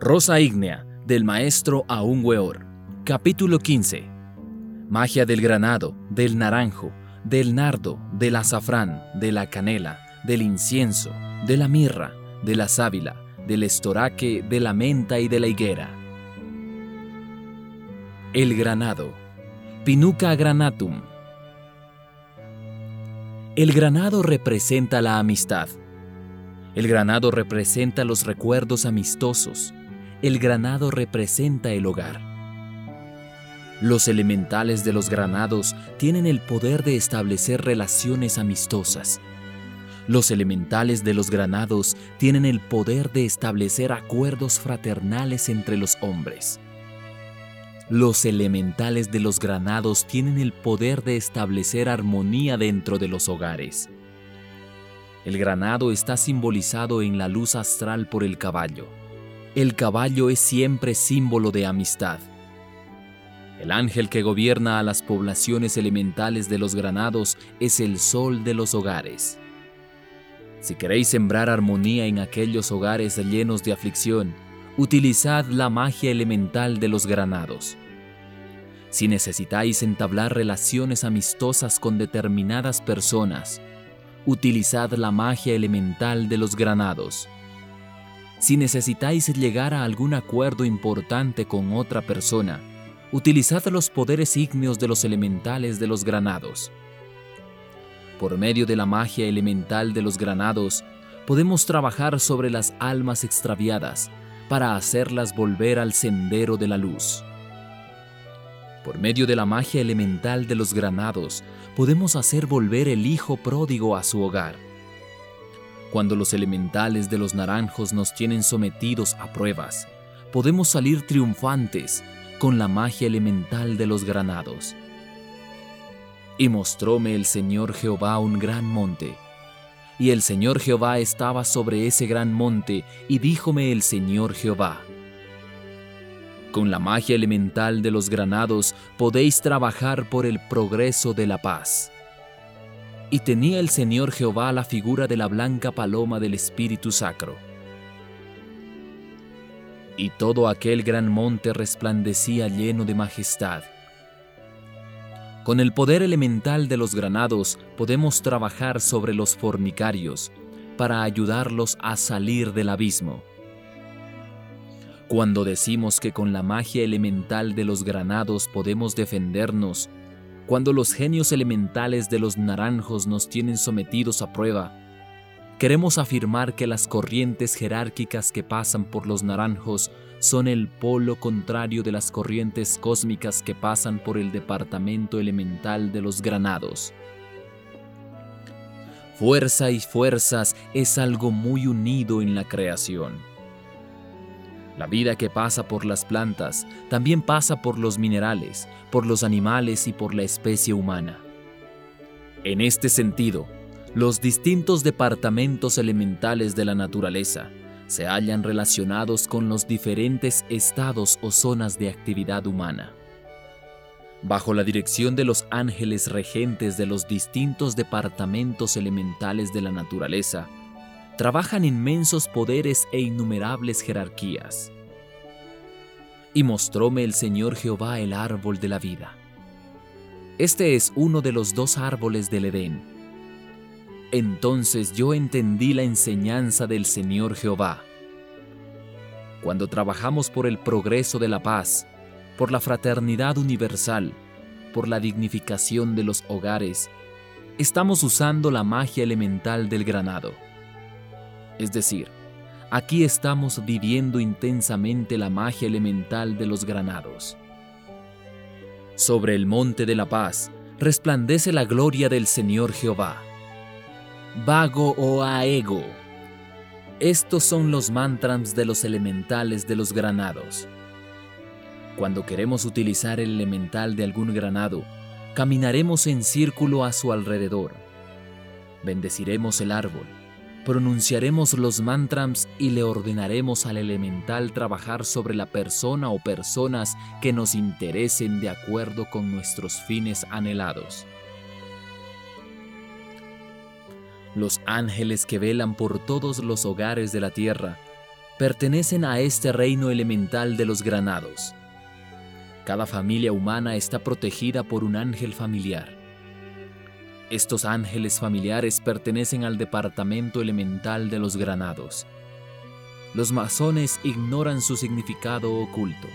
Rosa ígnea del maestro Aún Weor. Capítulo 15. Magia del granado, del naranjo, del nardo, del azafrán, de la canela, del incienso, de la mirra, de la sábila, del estoraque, de la menta y de la higuera. El granado. Pinuca granatum. El granado representa la amistad. El granado representa los recuerdos amistosos, el granado representa el hogar. Los elementales de los granados tienen el poder de establecer relaciones amistosas. Los elementales de los granados tienen el poder de establecer acuerdos fraternales entre los hombres. Los elementales de los granados tienen el poder de establecer armonía dentro de los hogares. El granado está simbolizado en la luz astral por el caballo. El caballo es siempre símbolo de amistad. El ángel que gobierna a las poblaciones elementales de los granados es el sol de los hogares. Si queréis sembrar armonía en aquellos hogares llenos de aflicción, utilizad la magia elemental de los granados. Si necesitáis entablar relaciones amistosas con determinadas personas, utilizad la magia elemental de los granados. Si necesitáis llegar a algún acuerdo importante con otra persona, utilizad los poderes ígneos de los elementales de los granados. Por medio de la magia elemental de los granados, podemos trabajar sobre las almas extraviadas para hacerlas volver al sendero de la luz. Por medio de la magia elemental de los granados, podemos hacer volver el hijo pródigo a su hogar cuando los elementales de los naranjos nos tienen sometidos a pruebas, podemos salir triunfantes con la magia elemental de los granados. Y mostróme el Señor Jehová un gran monte. Y el Señor Jehová estaba sobre ese gran monte, y díjome el Señor Jehová, con la magia elemental de los granados podéis trabajar por el progreso de la paz. Y tenía el Señor Jehová la figura de la blanca paloma del Espíritu Sacro. Y todo aquel gran monte resplandecía lleno de majestad. Con el poder elemental de los granados podemos trabajar sobre los fornicarios para ayudarlos a salir del abismo. Cuando decimos que con la magia elemental de los granados podemos defendernos cuando los genios elementales de los naranjos nos tienen sometidos a prueba, queremos afirmar que las corrientes jerárquicas que pasan por los naranjos son el polo contrario de las corrientes cósmicas que pasan por el departamento elemental de los granados. Fuerza y fuerzas es algo muy unido en la creación. La vida que pasa por las plantas también pasa por los minerales, por los animales y por la especie humana. En este sentido, los distintos departamentos elementales de la naturaleza se hallan relacionados con los diferentes estados o zonas de actividad humana. Bajo la dirección de los ángeles regentes de los distintos departamentos elementales de la naturaleza, trabajan inmensos poderes e innumerables jerarquías. Y mostróme el Señor Jehová el árbol de la vida. Este es uno de los dos árboles del Edén. Entonces yo entendí la enseñanza del Señor Jehová. Cuando trabajamos por el progreso de la paz, por la fraternidad universal, por la dignificación de los hogares, estamos usando la magia elemental del granado es decir, aquí estamos viviendo intensamente la magia elemental de los granados. Sobre el monte de la paz resplandece la gloria del Señor Jehová. Vago o aego. Estos son los mantras de los elementales de los granados. Cuando queremos utilizar el elemental de algún granado, caminaremos en círculo a su alrededor. Bendeciremos el árbol pronunciaremos los mantras y le ordenaremos al elemental trabajar sobre la persona o personas que nos interesen de acuerdo con nuestros fines anhelados. Los ángeles que velan por todos los hogares de la tierra pertenecen a este reino elemental de los granados. Cada familia humana está protegida por un ángel familiar. Estos ángeles familiares pertenecen al departamento elemental de los granados. Los masones ignoran su significado oculto.